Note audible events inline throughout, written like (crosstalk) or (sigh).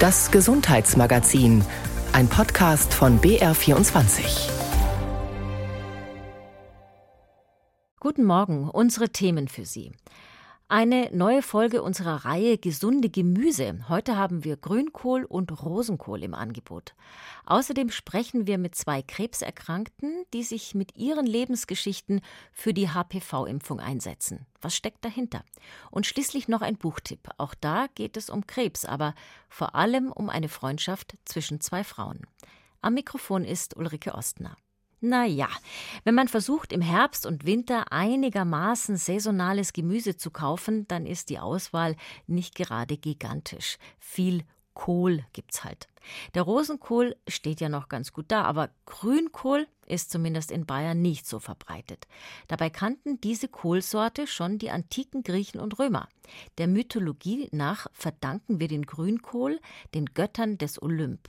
Das Gesundheitsmagazin, ein Podcast von BR24. Guten Morgen, unsere Themen für Sie. Eine neue Folge unserer Reihe Gesunde Gemüse. Heute haben wir Grünkohl und Rosenkohl im Angebot. Außerdem sprechen wir mit zwei Krebserkrankten, die sich mit ihren Lebensgeschichten für die HPV-Impfung einsetzen. Was steckt dahinter? Und schließlich noch ein Buchtipp. Auch da geht es um Krebs, aber vor allem um eine Freundschaft zwischen zwei Frauen. Am Mikrofon ist Ulrike Ostner. Naja, wenn man versucht, im Herbst und Winter einigermaßen saisonales Gemüse zu kaufen, dann ist die Auswahl nicht gerade gigantisch. Viel Kohl gibt's halt. Der Rosenkohl steht ja noch ganz gut da, aber Grünkohl ist zumindest in Bayern nicht so verbreitet. Dabei kannten diese Kohlsorte schon die antiken Griechen und Römer. Der Mythologie nach verdanken wir den Grünkohl den Göttern des Olymp.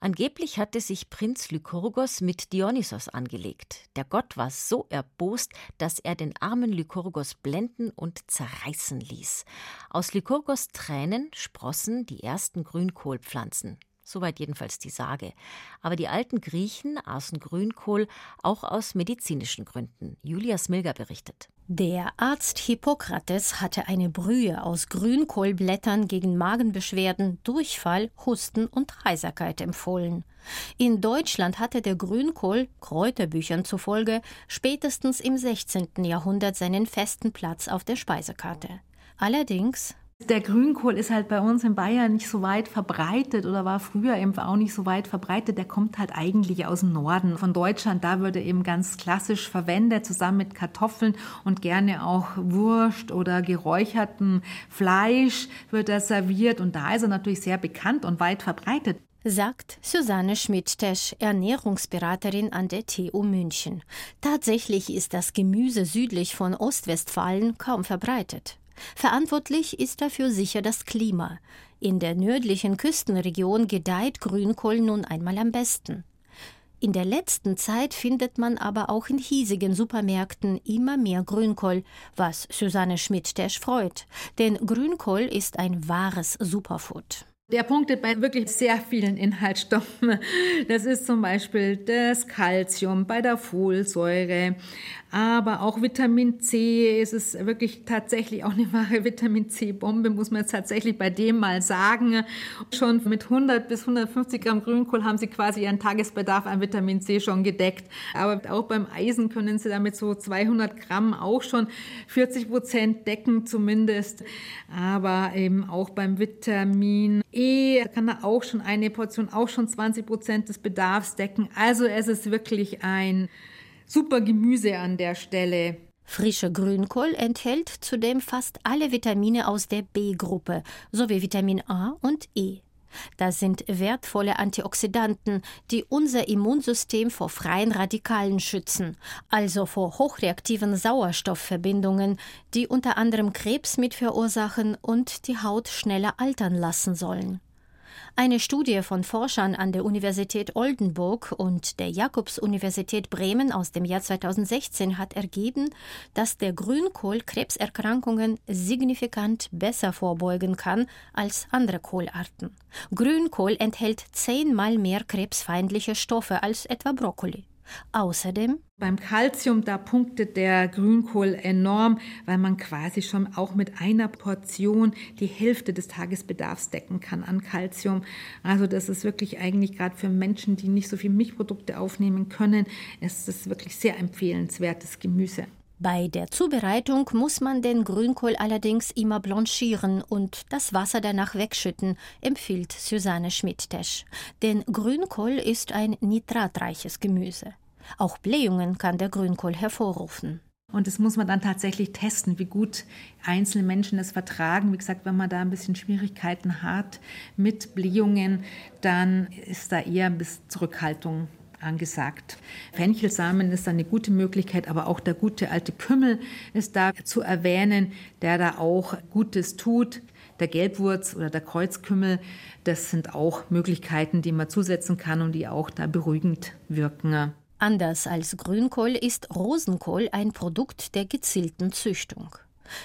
Angeblich hatte sich Prinz Lykurgos mit Dionysos angelegt. Der Gott war so erbost, dass er den armen Lykurgos blenden und zerreißen ließ. Aus Lykurgos Tränen sprossen die ersten Grünkohlpflanzen. Soweit jedenfalls die Sage. Aber die alten Griechen aßen Grünkohl auch aus medizinischen Gründen. Julia Smilger berichtet. Der Arzt Hippokrates hatte eine Brühe aus Grünkohlblättern gegen Magenbeschwerden, Durchfall, Husten und Heiserkeit empfohlen. In Deutschland hatte der Grünkohl, Kräuterbüchern zufolge, spätestens im 16. Jahrhundert seinen festen Platz auf der Speisekarte. Allerdings der Grünkohl ist halt bei uns in Bayern nicht so weit verbreitet oder war früher eben auch nicht so weit verbreitet. Der kommt halt eigentlich aus dem Norden von Deutschland. Da wird er eben ganz klassisch verwendet, zusammen mit Kartoffeln und gerne auch Wurst oder geräuchertem Fleisch wird er serviert. Und da ist er natürlich sehr bekannt und weit verbreitet sagt Susanne Schmidt-Tesch, Ernährungsberaterin an der TU München. Tatsächlich ist das Gemüse südlich von Ostwestfalen kaum verbreitet. Verantwortlich ist dafür sicher das Klima. In der nördlichen Küstenregion gedeiht Grünkohl nun einmal am besten. In der letzten Zeit findet man aber auch in hiesigen Supermärkten immer mehr Grünkohl, was Susanne Schmidt-Tesch freut. Denn Grünkohl ist ein wahres Superfood. Der punktet bei wirklich sehr vielen Inhaltsstoffen. Das ist zum Beispiel das Calcium bei der Folsäure, aber auch Vitamin C. Es ist wirklich tatsächlich auch eine wahre (laughs) Vitamin C-Bombe, muss man jetzt tatsächlich bei dem mal sagen. Schon mit 100 bis 150 Gramm Grünkohl haben Sie quasi Ihren Tagesbedarf an Vitamin C schon gedeckt. Aber auch beim Eisen können Sie damit so 200 Gramm auch schon 40 Prozent decken zumindest. Aber eben auch beim Vitamin E kann er auch schon eine Portion, auch schon 20 Prozent des Bedarfs decken. Also es ist wirklich ein super Gemüse an der Stelle. Frischer Grünkohl enthält zudem fast alle Vitamine aus der B-Gruppe sowie Vitamin A und E. Das sind wertvolle Antioxidanten, die unser Immunsystem vor freien Radikalen schützen, also vor hochreaktiven Sauerstoffverbindungen, die unter anderem Krebs mit verursachen und die Haut schneller altern lassen sollen. Eine Studie von Forschern an der Universität Oldenburg und der Jakobs-Universität Bremen aus dem Jahr 2016 hat ergeben, dass der Grünkohl Krebserkrankungen signifikant besser vorbeugen kann als andere Kohlarten. Grünkohl enthält zehnmal mehr krebsfeindliche Stoffe als etwa Brokkoli. Außerdem beim Kalzium, da punktet der Grünkohl enorm, weil man quasi schon auch mit einer Portion die Hälfte des Tagesbedarfs decken kann an Kalzium. Also das ist wirklich eigentlich gerade für Menschen, die nicht so viel Milchprodukte aufnehmen können, ist das wirklich sehr empfehlenswertes Gemüse. Bei der Zubereitung muss man den Grünkohl allerdings immer blanchieren und das Wasser danach wegschütten, empfiehlt Susanne Schmidt-Tesch. Denn Grünkohl ist ein nitratreiches Gemüse. Auch Blähungen kann der Grünkohl hervorrufen. Und das muss man dann tatsächlich testen, wie gut einzelne Menschen es vertragen. Wie gesagt, wenn man da ein bisschen Schwierigkeiten hat mit Blähungen, dann ist da eher ein bisschen Zurückhaltung angesagt. Fenchelsamen ist eine gute Möglichkeit, aber auch der gute alte Kümmel ist da zu erwähnen, der da auch Gutes tut. Der Gelbwurz oder der Kreuzkümmel, das sind auch Möglichkeiten, die man zusetzen kann und die auch da beruhigend wirken. Anders als Grünkohl ist Rosenkohl ein Produkt der gezielten Züchtung.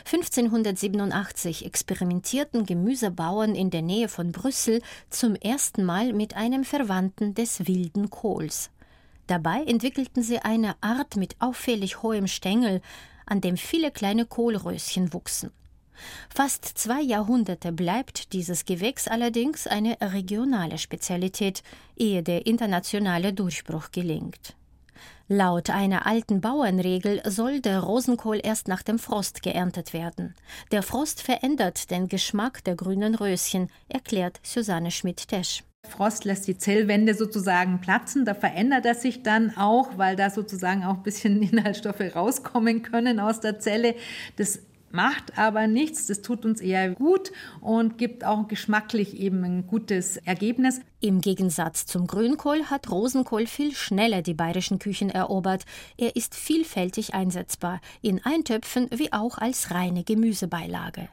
1587 experimentierten Gemüsebauern in der Nähe von Brüssel zum ersten Mal mit einem Verwandten des wilden Kohls. Dabei entwickelten sie eine Art mit auffällig hohem Stängel, an dem viele kleine Kohlröschen wuchsen. Fast zwei Jahrhunderte bleibt dieses Gewächs allerdings eine regionale Spezialität, ehe der internationale Durchbruch gelingt. Laut einer alten Bauernregel soll der Rosenkohl erst nach dem Frost geerntet werden. Der Frost verändert den Geschmack der grünen Röschen, erklärt Susanne Schmidt-Tesch. Frost lässt die Zellwände sozusagen platzen, da verändert er sich dann auch, weil da sozusagen auch ein bisschen (laughs) Inhaltsstoffe rauskommen können aus der Zelle. Das macht aber nichts, das tut uns eher gut und gibt auch geschmacklich eben ein gutes Ergebnis. Im Gegensatz zum Grünkohl hat Rosenkohl viel schneller die bayerischen Küchen erobert. Er ist vielfältig einsetzbar, in Eintöpfen wie auch als reine Gemüsebeilage.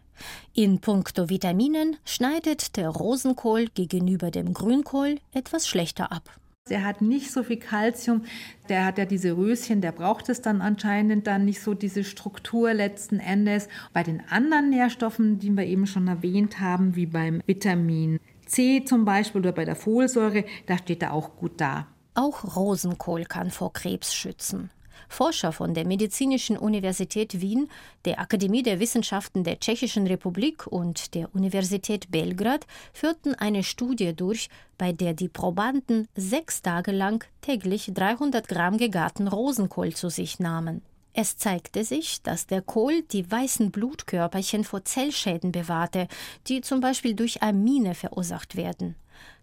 In puncto Vitaminen schneidet der Rosenkohl gegenüber dem Grünkohl etwas schlechter ab. Der hat nicht so viel Kalzium, der hat ja diese Röschen, der braucht es dann anscheinend dann nicht so diese Struktur letzten Endes. Bei den anderen Nährstoffen, die wir eben schon erwähnt haben, wie beim Vitamin C zum Beispiel oder bei der Folsäure, da steht er auch gut da. Auch Rosenkohl kann vor Krebs schützen. Forscher von der Medizinischen Universität Wien, der Akademie der Wissenschaften der Tschechischen Republik und der Universität Belgrad führten eine Studie durch, bei der die Probanden sechs Tage lang täglich 300 Gramm gegarten Rosenkohl zu sich nahmen. Es zeigte sich, dass der Kohl die weißen Blutkörperchen vor Zellschäden bewahrte, die zum Beispiel durch Amine verursacht werden.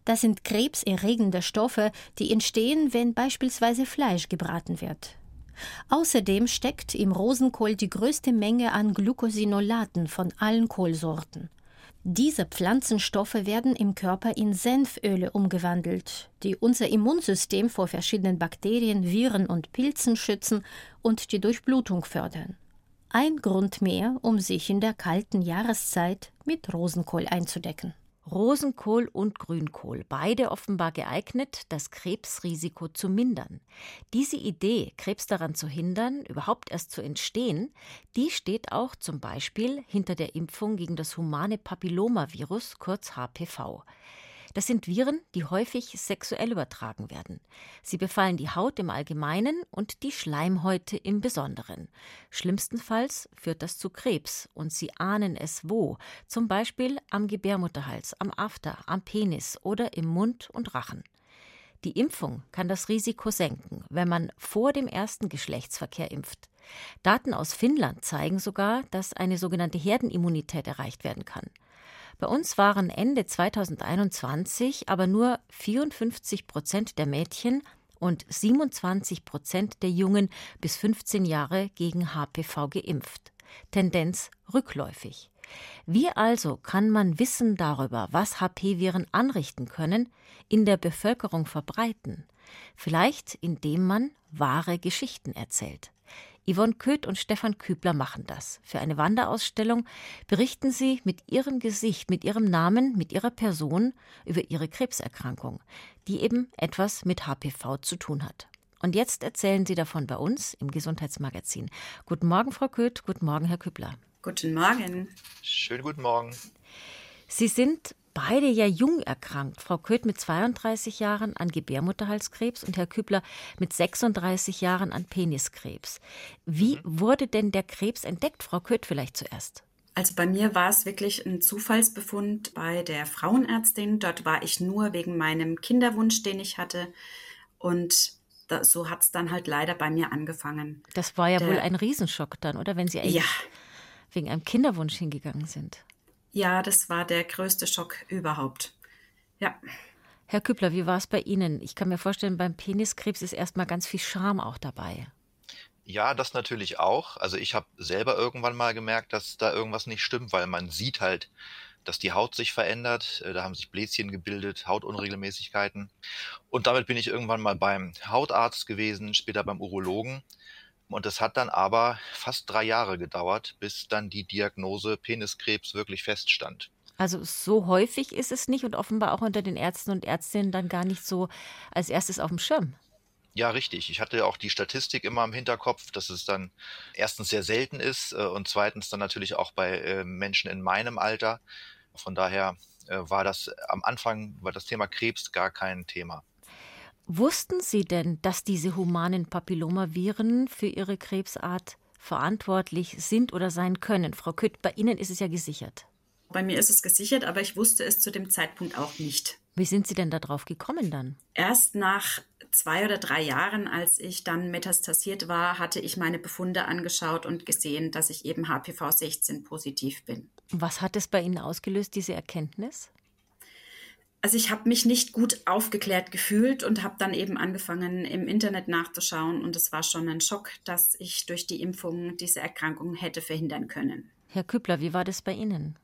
Das sind krebserregende Stoffe, die entstehen, wenn beispielsweise Fleisch gebraten wird. Außerdem steckt im Rosenkohl die größte Menge an Glucosinolaten von allen Kohlsorten. Diese Pflanzenstoffe werden im Körper in Senföle umgewandelt, die unser Immunsystem vor verschiedenen Bakterien, Viren und Pilzen schützen und die Durchblutung fördern. Ein Grund mehr, um sich in der kalten Jahreszeit mit Rosenkohl einzudecken. Rosenkohl und Grünkohl, beide offenbar geeignet, das Krebsrisiko zu mindern. Diese Idee, Krebs daran zu hindern, überhaupt erst zu entstehen, die steht auch zum Beispiel hinter der Impfung gegen das humane Papillomavirus, kurz HPV. Das sind Viren, die häufig sexuell übertragen werden. Sie befallen die Haut im Allgemeinen und die Schleimhäute im Besonderen. Schlimmstenfalls führt das zu Krebs und Sie ahnen es wo, zum Beispiel am Gebärmutterhals, am After, am Penis oder im Mund und Rachen. Die Impfung kann das Risiko senken, wenn man vor dem ersten Geschlechtsverkehr impft. Daten aus Finnland zeigen sogar, dass eine sogenannte Herdenimmunität erreicht werden kann. Bei uns waren Ende 2021 aber nur 54 Prozent der Mädchen und 27 Prozent der Jungen bis 15 Jahre gegen HPV geimpft. Tendenz rückläufig. Wie also kann man Wissen darüber, was HP-Viren anrichten können, in der Bevölkerung verbreiten? Vielleicht indem man wahre Geschichten erzählt. Yvonne Köth und Stefan Kübler machen das. Für eine Wanderausstellung berichten sie mit ihrem Gesicht, mit ihrem Namen, mit ihrer Person über ihre Krebserkrankung, die eben etwas mit HPV zu tun hat. Und jetzt erzählen sie davon bei uns im Gesundheitsmagazin. Guten Morgen, Frau Köth. Guten Morgen, Herr Kübler. Guten Morgen. Schönen guten Morgen. Sie sind beide ja jung erkrankt. Frau Köth mit 32 Jahren an Gebärmutterhalskrebs und Herr Kübler mit 36 Jahren an Peniskrebs. Wie mhm. wurde denn der Krebs entdeckt, Frau Köth vielleicht zuerst? Also bei mir war es wirklich ein Zufallsbefund bei der Frauenärztin. Dort war ich nur wegen meinem Kinderwunsch, den ich hatte. Und da, so hat es dann halt leider bei mir angefangen. Das war ja der, wohl ein Riesenschock dann, oder? Wenn Sie eigentlich ja. wegen einem Kinderwunsch hingegangen sind. Ja, das war der größte Schock überhaupt. Ja. Herr Kübler, wie war es bei Ihnen? Ich kann mir vorstellen, beim Peniskrebs ist erstmal ganz viel Scham auch dabei. Ja, das natürlich auch. Also ich habe selber irgendwann mal gemerkt, dass da irgendwas nicht stimmt, weil man sieht halt, dass die Haut sich verändert. Äh, da haben sich Bläschen gebildet, Hautunregelmäßigkeiten. Und damit bin ich irgendwann mal beim Hautarzt gewesen, später beim Urologen. Und es hat dann aber fast drei Jahre gedauert, bis dann die Diagnose Peniskrebs wirklich feststand. Also so häufig ist es nicht und offenbar auch unter den Ärzten und Ärztinnen dann gar nicht so als erstes auf dem Schirm. Ja, richtig. Ich hatte auch die Statistik immer im Hinterkopf, dass es dann erstens sehr selten ist äh, und zweitens dann natürlich auch bei äh, Menschen in meinem Alter. Von daher äh, war das am Anfang, war das Thema Krebs gar kein Thema. Wussten Sie denn, dass diese humanen Papillomaviren für Ihre Krebsart verantwortlich sind oder sein können? Frau Kütt, bei Ihnen ist es ja gesichert. Bei mir ist es gesichert, aber ich wusste es zu dem Zeitpunkt auch nicht. Wie sind Sie denn darauf gekommen dann? Erst nach zwei oder drei Jahren, als ich dann metastasiert war, hatte ich meine Befunde angeschaut und gesehen, dass ich eben HPV-16 positiv bin. Was hat es bei Ihnen ausgelöst, diese Erkenntnis? Also ich habe mich nicht gut aufgeklärt gefühlt und habe dann eben angefangen, im Internet nachzuschauen. Und es war schon ein Schock, dass ich durch die Impfung diese Erkrankung hätte verhindern können. Herr Küppler, wie war das bei Ihnen?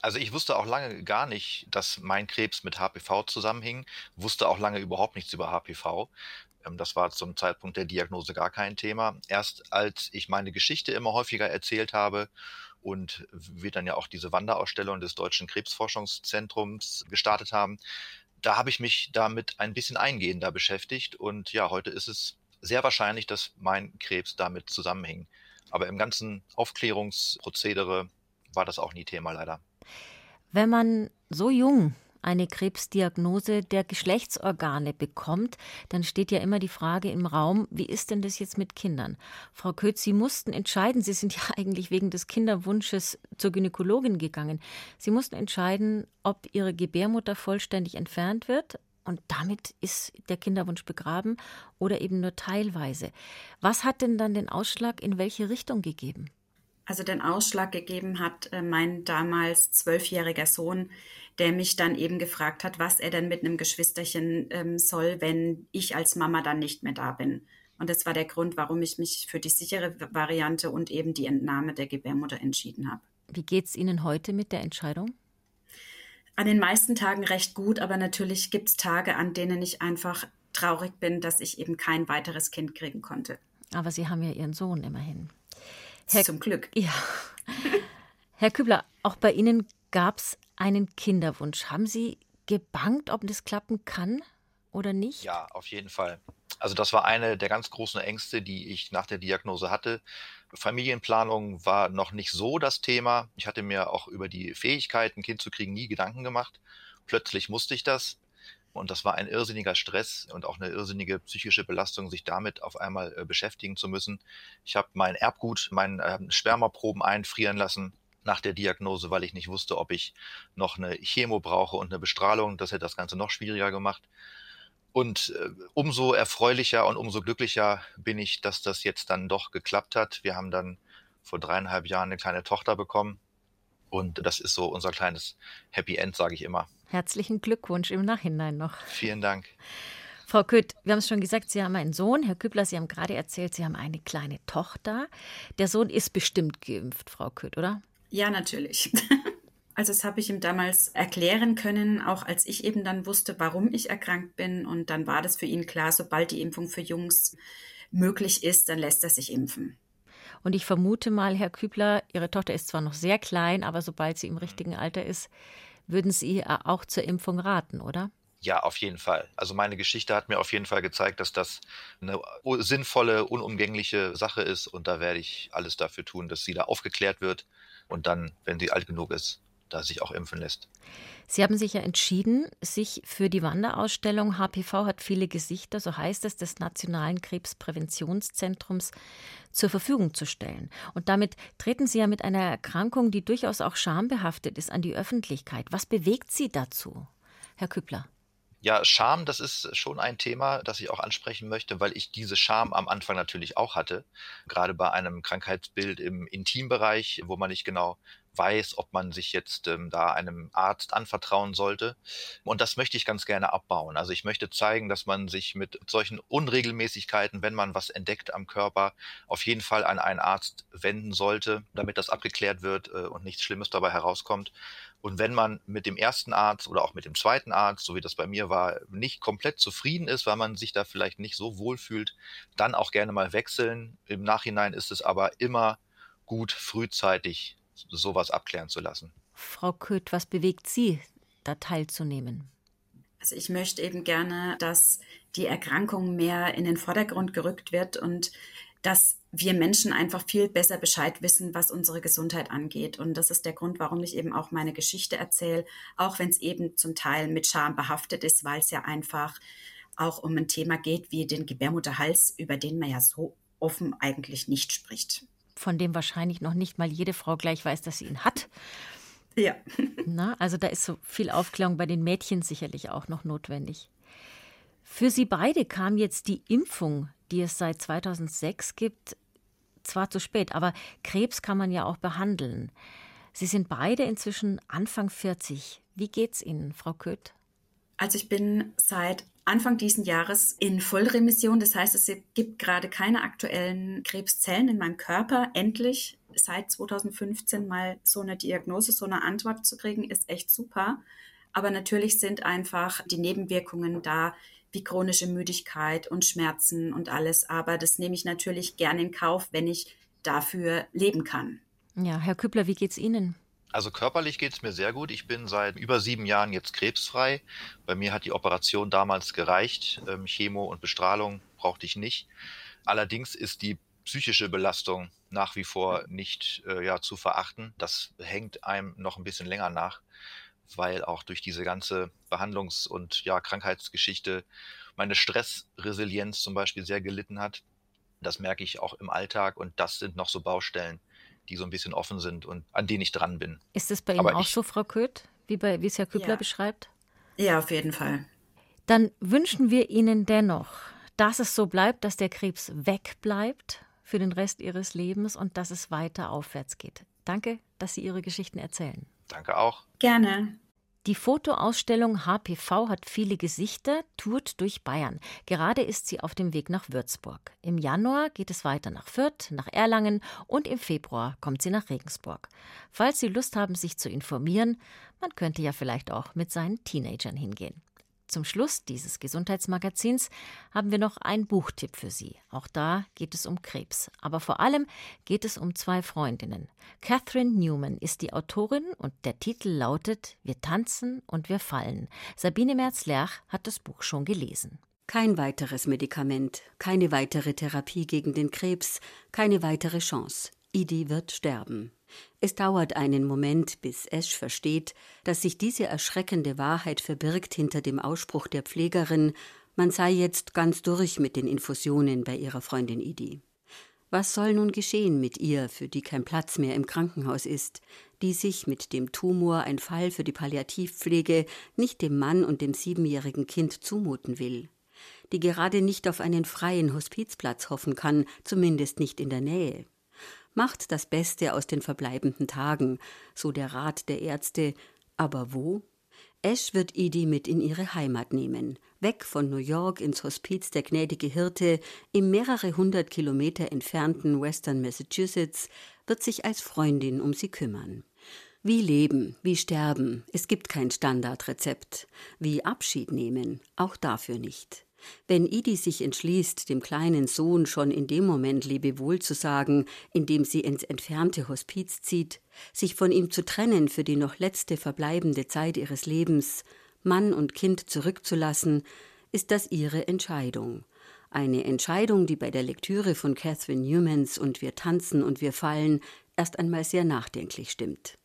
Also ich wusste auch lange gar nicht, dass mein Krebs mit HPV zusammenhing, wusste auch lange überhaupt nichts über HPV. Ähm, das war zum Zeitpunkt der Diagnose gar kein Thema. Erst als ich meine Geschichte immer häufiger erzählt habe und wir dann ja auch diese Wanderausstellung des Deutschen Krebsforschungszentrums gestartet haben, da habe ich mich damit ein bisschen eingehender beschäftigt und ja, heute ist es sehr wahrscheinlich, dass mein Krebs damit zusammenhing. Aber im ganzen Aufklärungsprozedere war das auch nie Thema leider. Wenn man so jung eine Krebsdiagnose der Geschlechtsorgane bekommt, dann steht ja immer die Frage im Raum, wie ist denn das jetzt mit Kindern? Frau Kötz, Sie mussten entscheiden, Sie sind (laughs) ja eigentlich wegen des Kinderwunsches zur Gynäkologin gegangen. Sie mussten entscheiden, ob Ihre Gebärmutter vollständig entfernt wird und damit ist der Kinderwunsch begraben oder eben nur teilweise. Was hat denn dann den Ausschlag in welche Richtung gegeben? Also den Ausschlag gegeben hat äh, mein damals zwölfjähriger Sohn, der mich dann eben gefragt hat, was er denn mit einem Geschwisterchen ähm, soll, wenn ich als Mama dann nicht mehr da bin. Und das war der Grund, warum ich mich für die sichere Variante und eben die Entnahme der Gebärmutter entschieden habe. Wie geht es Ihnen heute mit der Entscheidung? An den meisten Tagen recht gut, aber natürlich gibt es Tage, an denen ich einfach traurig bin, dass ich eben kein weiteres Kind kriegen konnte. Aber Sie haben ja Ihren Sohn immerhin. Herr, Zum Glück. Ja. (laughs) Herr Kübler, auch bei Ihnen gab es einen Kinderwunsch. Haben Sie gebangt, ob das klappen kann oder nicht? Ja, auf jeden Fall. Also das war eine der ganz großen Ängste, die ich nach der Diagnose hatte. Familienplanung war noch nicht so das Thema. Ich hatte mir auch über die Fähigkeit, ein Kind zu kriegen, nie Gedanken gemacht. Plötzlich musste ich das. Und das war ein irrsinniger Stress und auch eine irrsinnige psychische Belastung, sich damit auf einmal äh, beschäftigen zu müssen. Ich habe mein Erbgut, meine äh, Spermaproben einfrieren lassen nach der Diagnose, weil ich nicht wusste, ob ich noch eine Chemo brauche und eine Bestrahlung. Das hätte das Ganze noch schwieriger gemacht. Und äh, umso erfreulicher und umso glücklicher bin ich, dass das jetzt dann doch geklappt hat. Wir haben dann vor dreieinhalb Jahren eine kleine Tochter bekommen. Und das ist so unser kleines Happy End, sage ich immer. Herzlichen Glückwunsch im Nachhinein noch. Vielen Dank. Frau Kütt, wir haben es schon gesagt, Sie haben einen Sohn. Herr Küppler, Sie haben gerade erzählt, Sie haben eine kleine Tochter. Der Sohn ist bestimmt geimpft, Frau Kütt, oder? Ja, natürlich. (laughs) Also das habe ich ihm damals erklären können, auch als ich eben dann wusste, warum ich erkrankt bin. Und dann war das für ihn klar, sobald die Impfung für Jungs möglich ist, dann lässt er sich impfen. Und ich vermute mal, Herr Kübler, Ihre Tochter ist zwar noch sehr klein, aber sobald sie im richtigen Alter ist, würden Sie auch zur Impfung raten, oder? Ja, auf jeden Fall. Also meine Geschichte hat mir auf jeden Fall gezeigt, dass das eine sinnvolle, unumgängliche Sache ist und da werde ich alles dafür tun, dass sie da aufgeklärt wird und dann, wenn sie alt genug ist, da sich auch impfen lässt. Sie haben sich ja entschieden, sich für die Wanderausstellung HPV hat viele Gesichter, so heißt es, des Nationalen Krebspräventionszentrums zur Verfügung zu stellen. Und damit treten Sie ja mit einer Erkrankung, die durchaus auch schambehaftet ist, an die Öffentlichkeit. Was bewegt Sie dazu, Herr Küppler? Ja, Scham, das ist schon ein Thema, das ich auch ansprechen möchte, weil ich diese Scham am Anfang natürlich auch hatte. Gerade bei einem Krankheitsbild im Intimbereich, wo man nicht genau weiß, ob man sich jetzt ähm, da einem Arzt anvertrauen sollte. Und das möchte ich ganz gerne abbauen. Also ich möchte zeigen, dass man sich mit solchen Unregelmäßigkeiten, wenn man was entdeckt am Körper, auf jeden Fall an einen Arzt wenden sollte, damit das abgeklärt wird äh, und nichts Schlimmes dabei herauskommt. Und wenn man mit dem ersten Arzt oder auch mit dem zweiten Arzt, so wie das bei mir war, nicht komplett zufrieden ist, weil man sich da vielleicht nicht so wohl fühlt, dann auch gerne mal wechseln. Im Nachhinein ist es aber immer gut, frühzeitig sowas abklären zu lassen. Frau Köth, was bewegt Sie, da teilzunehmen? Also ich möchte eben gerne, dass die Erkrankung mehr in den Vordergrund gerückt wird und dass wir Menschen einfach viel besser Bescheid wissen, was unsere Gesundheit angeht. Und das ist der Grund, warum ich eben auch meine Geschichte erzähle, auch wenn es eben zum Teil mit Scham behaftet ist, weil es ja einfach auch um ein Thema geht wie den Gebärmutterhals, über den man ja so offen eigentlich nicht spricht. Von dem wahrscheinlich noch nicht mal jede Frau gleich weiß, dass sie ihn hat. Ja. (laughs) Na, also da ist so viel Aufklärung bei den Mädchen sicherlich auch noch notwendig. Für Sie beide kam jetzt die Impfung, die es seit 2006 gibt, zwar zu spät, aber Krebs kann man ja auch behandeln. Sie sind beide inzwischen Anfang 40. Wie geht's Ihnen, Frau Köth? Also ich bin seit Anfang diesen Jahres in Vollremission. Das heißt, es gibt gerade keine aktuellen Krebszellen in meinem Körper. Endlich seit 2015 mal so eine Diagnose, so eine Antwort zu kriegen, ist echt super. Aber natürlich sind einfach die Nebenwirkungen da, wie chronische Müdigkeit und Schmerzen und alles. Aber das nehme ich natürlich gerne in Kauf, wenn ich dafür leben kann. Ja, Herr Kübler, wie geht's Ihnen? Also körperlich geht es mir sehr gut. Ich bin seit über sieben Jahren jetzt krebsfrei. Bei mir hat die Operation damals gereicht. Ähm, Chemo und Bestrahlung brauchte ich nicht. Allerdings ist die psychische Belastung nach wie vor nicht äh, ja, zu verachten. Das hängt einem noch ein bisschen länger nach, weil auch durch diese ganze Behandlungs- und ja, Krankheitsgeschichte meine Stressresilienz zum Beispiel sehr gelitten hat. Das merke ich auch im Alltag und das sind noch so Baustellen, die so ein bisschen offen sind und an denen ich dran bin. Ist es bei Ihnen Aber auch so, Frau Köth, wie, bei, wie es Herr Kübler ja. beschreibt? Ja, auf jeden Fall. Dann wünschen wir Ihnen dennoch, dass es so bleibt, dass der Krebs wegbleibt für den Rest Ihres Lebens und dass es weiter aufwärts geht. Danke, dass Sie Ihre Geschichten erzählen. Danke auch. Gerne. Die Fotoausstellung HPV hat viele Gesichter, tourt durch Bayern. Gerade ist sie auf dem Weg nach Würzburg. Im Januar geht es weiter nach Fürth, nach Erlangen und im Februar kommt sie nach Regensburg. Falls Sie Lust haben, sich zu informieren, man könnte ja vielleicht auch mit seinen Teenagern hingehen. Zum Schluss dieses Gesundheitsmagazins haben wir noch einen Buchtipp für Sie. Auch da geht es um Krebs. Aber vor allem geht es um zwei Freundinnen. Catherine Newman ist die Autorin und der Titel lautet Wir tanzen und wir fallen. Sabine Merz-Lerch hat das Buch schon gelesen. Kein weiteres Medikament, keine weitere Therapie gegen den Krebs, keine weitere Chance. Idi wird sterben. Es dauert einen Moment, bis Esch versteht, dass sich diese erschreckende Wahrheit verbirgt hinter dem Ausspruch der Pflegerin, man sei jetzt ganz durch mit den Infusionen bei ihrer Freundin Idi. Was soll nun geschehen mit ihr, für die kein Platz mehr im Krankenhaus ist, die sich mit dem Tumor ein Fall für die Palliativpflege nicht dem Mann und dem siebenjährigen Kind zumuten will, die gerade nicht auf einen freien Hospizplatz hoffen kann, zumindest nicht in der Nähe. Macht das Beste aus den verbleibenden Tagen, so der Rat der Ärzte. Aber wo? Ash wird Edie mit in ihre Heimat nehmen, weg von New York ins Hospiz der gnädige Hirte im mehrere hundert Kilometer entfernten Western Massachusetts, wird sich als Freundin um sie kümmern. Wie leben, wie sterben, es gibt kein Standardrezept. Wie Abschied nehmen, auch dafür nicht. Wenn Idi sich entschließt, dem kleinen Sohn schon in dem Moment Lebewohl zu sagen, in dem sie ins entfernte Hospiz zieht, sich von ihm zu trennen für die noch letzte verbleibende Zeit ihres Lebens, Mann und Kind zurückzulassen, ist das ihre Entscheidung. Eine Entscheidung, die bei der Lektüre von Catherine Newmans und Wir tanzen und wir fallen erst einmal sehr nachdenklich stimmt.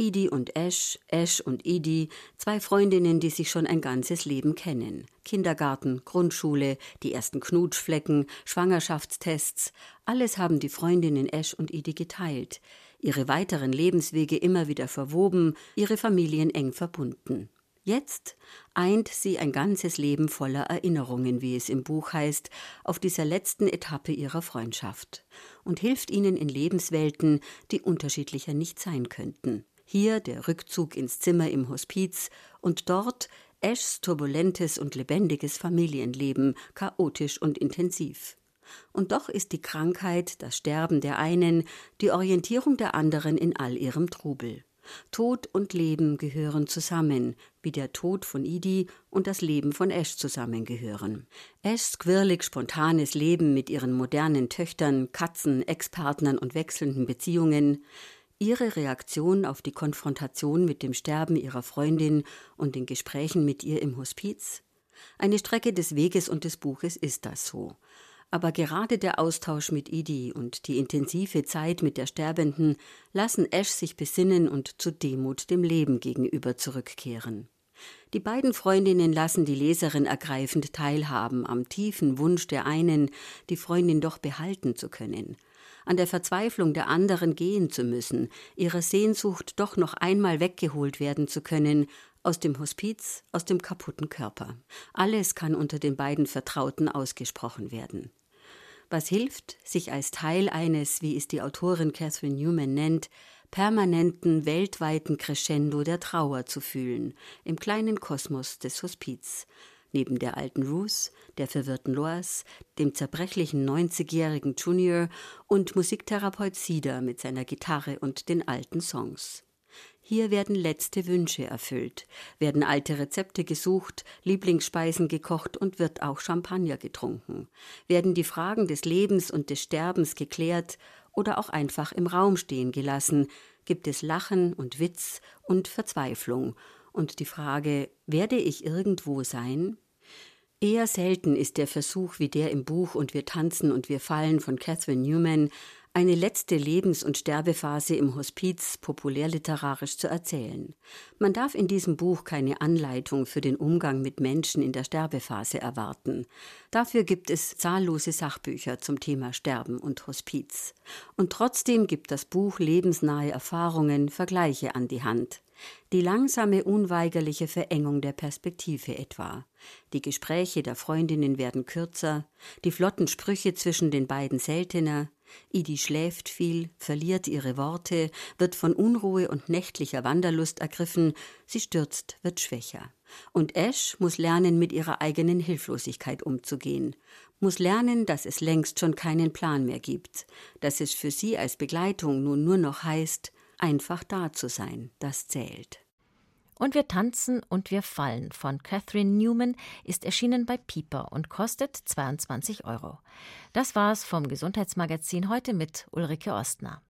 Idi und Ash, Ash und Idi, zwei Freundinnen, die sich schon ein ganzes Leben kennen. Kindergarten, Grundschule, die ersten Knutschflecken, Schwangerschaftstests, alles haben die Freundinnen Ash und Idi geteilt, ihre weiteren Lebenswege immer wieder verwoben, ihre Familien eng verbunden. Jetzt eint sie ein ganzes Leben voller Erinnerungen, wie es im Buch heißt, auf dieser letzten Etappe ihrer Freundschaft und hilft ihnen in Lebenswelten, die unterschiedlicher nicht sein könnten. Hier der Rückzug ins Zimmer im Hospiz und dort Ashs turbulentes und lebendiges Familienleben, chaotisch und intensiv. Und doch ist die Krankheit, das Sterben der einen, die Orientierung der anderen in all ihrem Trubel. Tod und Leben gehören zusammen, wie der Tod von Idi und das Leben von Ash zusammengehören. Ashs quirlig spontanes Leben mit ihren modernen Töchtern, Katzen, Ex-Partnern und wechselnden Beziehungen, Ihre Reaktion auf die Konfrontation mit dem Sterben Ihrer Freundin und den Gesprächen mit ihr im Hospiz? Eine Strecke des Weges und des Buches ist das so. Aber gerade der Austausch mit Idi und die intensive Zeit mit der Sterbenden lassen Ash sich besinnen und zu Demut dem Leben gegenüber zurückkehren. Die beiden Freundinnen lassen die Leserin ergreifend teilhaben am tiefen Wunsch der einen, die Freundin doch behalten zu können, an der Verzweiflung der anderen gehen zu müssen, ihrer Sehnsucht doch noch einmal weggeholt werden zu können, aus dem Hospiz, aus dem kaputten Körper. Alles kann unter den beiden Vertrauten ausgesprochen werden. Was hilft, sich als Teil eines, wie es die Autorin Catherine Newman nennt, permanenten weltweiten Crescendo der Trauer zu fühlen, im kleinen Kosmos des Hospiz, neben der alten Ruth, der verwirrten Lois, dem zerbrechlichen 90-jährigen Junior und Musiktherapeut Cedar mit seiner Gitarre und den alten Songs. Hier werden letzte Wünsche erfüllt, werden alte Rezepte gesucht, Lieblingsspeisen gekocht und wird auch Champagner getrunken, werden die Fragen des Lebens und des Sterbens geklärt oder auch einfach im Raum stehen gelassen, gibt es Lachen und Witz und Verzweiflung und die Frage, werde ich irgendwo sein? Eher selten ist der Versuch wie der im Buch Und wir tanzen und wir fallen von Catherine Newman eine letzte Lebens- und Sterbephase im Hospiz populärliterarisch zu erzählen. Man darf in diesem Buch keine Anleitung für den Umgang mit Menschen in der Sterbephase erwarten. Dafür gibt es zahllose Sachbücher zum Thema Sterben und Hospiz. Und trotzdem gibt das Buch lebensnahe Erfahrungen, Vergleiche an die Hand. Die langsame, unweigerliche Verengung der Perspektive etwa. Die Gespräche der Freundinnen werden kürzer, die flotten Sprüche zwischen den beiden seltener, Idi schläft viel, verliert ihre Worte, wird von Unruhe und nächtlicher Wanderlust ergriffen, sie stürzt, wird schwächer. Und Ash muss lernen, mit ihrer eigenen Hilflosigkeit umzugehen, muss lernen, dass es längst schon keinen Plan mehr gibt, dass es für sie als Begleitung nun nur noch heißt, einfach da zu sein, das zählt. Und wir tanzen und wir fallen von Catherine Newman ist erschienen bei Pieper und kostet 22 Euro. Das war's vom Gesundheitsmagazin heute mit Ulrike Ostner.